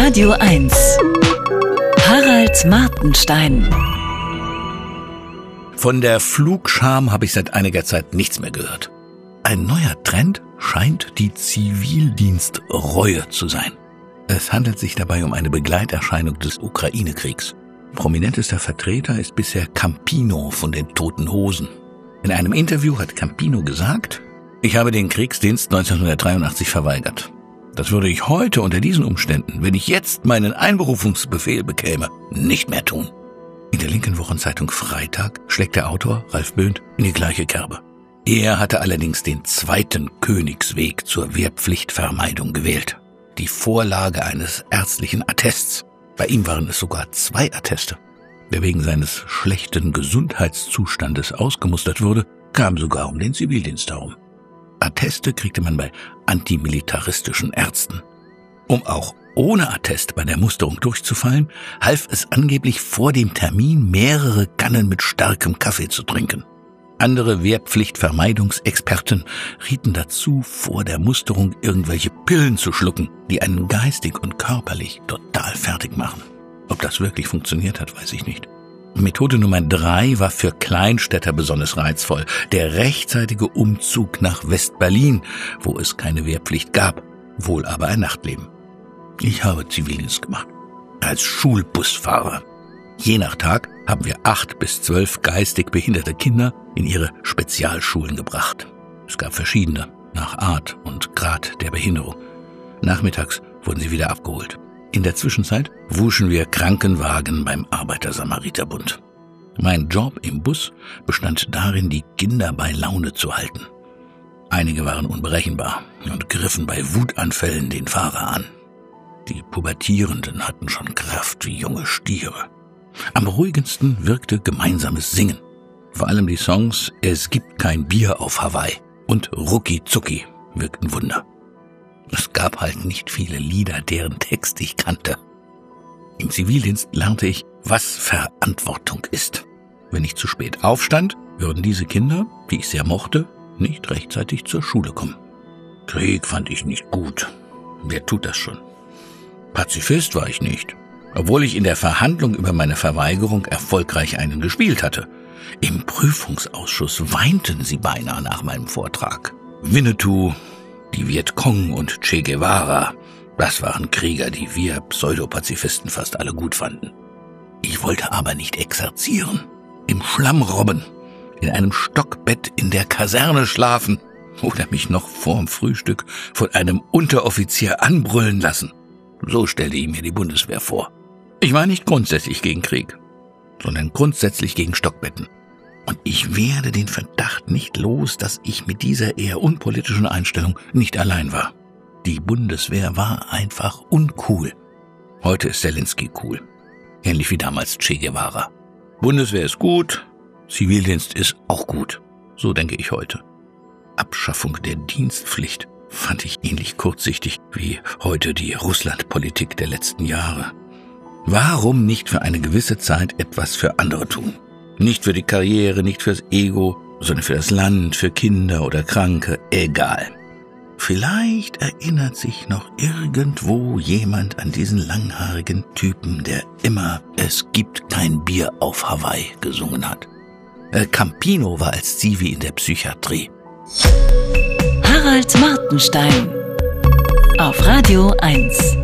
Radio 1. Harald Martenstein. Von der Flugscham habe ich seit einiger Zeit nichts mehr gehört. Ein neuer Trend scheint die Zivildienstreue zu sein. Es handelt sich dabei um eine Begleiterscheinung des Ukraine-Kriegs. Prominentester Vertreter ist bisher Campino von den Toten Hosen. In einem Interview hat Campino gesagt, ich habe den Kriegsdienst 1983 verweigert. Das würde ich heute unter diesen Umständen, wenn ich jetzt meinen Einberufungsbefehl bekäme, nicht mehr tun. In der linken Wochenzeitung Freitag schlägt der Autor Ralf Böhnt in die gleiche Kerbe. Er hatte allerdings den zweiten Königsweg zur Wehrpflichtvermeidung gewählt. Die Vorlage eines ärztlichen Attests. Bei ihm waren es sogar zwei Atteste. Wer wegen seines schlechten Gesundheitszustandes ausgemustert wurde, kam sogar um den Zivildienst herum. Atteste kriegte man bei antimilitaristischen Ärzten. Um auch ohne Attest bei der Musterung durchzufallen, half es angeblich vor dem Termin mehrere Kannen mit starkem Kaffee zu trinken. Andere Wehrpflichtvermeidungsexperten rieten dazu, vor der Musterung irgendwelche Pillen zu schlucken, die einen geistig und körperlich total fertig machen. Ob das wirklich funktioniert hat, weiß ich nicht. Methode Nummer drei war für Kleinstädter besonders reizvoll. Der rechtzeitige Umzug nach West-Berlin, wo es keine Wehrpflicht gab, wohl aber ein Nachtleben. Ich habe Zivildienst gemacht. Als Schulbusfahrer. Je nach Tag haben wir acht bis zwölf geistig behinderte Kinder in ihre Spezialschulen gebracht. Es gab verschiedene, nach Art und Grad der Behinderung. Nachmittags wurden sie wieder abgeholt. In der Zwischenzeit wuschen wir Krankenwagen beim Arbeiter-Samariter-Bund. Mein Job im Bus bestand darin, die Kinder bei Laune zu halten. Einige waren unberechenbar und griffen bei Wutanfällen den Fahrer an. Die Pubertierenden hatten schon Kraft wie junge Stiere. Am ruhigsten wirkte gemeinsames Singen. Vor allem die Songs Es gibt kein Bier auf Hawaii und Rucki Zucki wirkten Wunder. Es gab halt nicht viele Lieder, deren Text ich kannte. Im Zivildienst lernte ich, was Verantwortung ist. Wenn ich zu spät aufstand, würden diese Kinder, die ich sehr mochte, nicht rechtzeitig zur Schule kommen. Krieg fand ich nicht gut. Wer tut das schon? Pazifist war ich nicht, obwohl ich in der Verhandlung über meine Verweigerung erfolgreich einen gespielt hatte. Im Prüfungsausschuss weinten sie beinahe nach meinem Vortrag. Winnetou die Vietcong und Che Guevara, das waren Krieger, die wir Pseudopazifisten fast alle gut fanden. Ich wollte aber nicht exerzieren, im Schlamm robben, in einem Stockbett in der Kaserne schlafen oder mich noch vorm Frühstück von einem Unteroffizier anbrüllen lassen. So stellte ich mir die Bundeswehr vor. Ich war nicht grundsätzlich gegen Krieg, sondern grundsätzlich gegen Stockbetten. Und ich werde den Verdacht nicht los, dass ich mit dieser eher unpolitischen Einstellung nicht allein war. Die Bundeswehr war einfach uncool. Heute ist Zelensky cool. Ähnlich wie damals Che Guevara. Bundeswehr ist gut, Zivildienst ist auch gut. So denke ich heute. Abschaffung der Dienstpflicht fand ich ähnlich kurzsichtig wie heute die Russlandpolitik der letzten Jahre. Warum nicht für eine gewisse Zeit etwas für andere tun? Nicht für die Karriere, nicht fürs Ego, sondern für das Land, für Kinder oder Kranke, egal. Vielleicht erinnert sich noch irgendwo jemand an diesen langhaarigen Typen, der immer Es gibt kein Bier auf Hawaii gesungen hat. Äh, Campino war als Zivi in der Psychiatrie. Harald Martenstein auf Radio 1.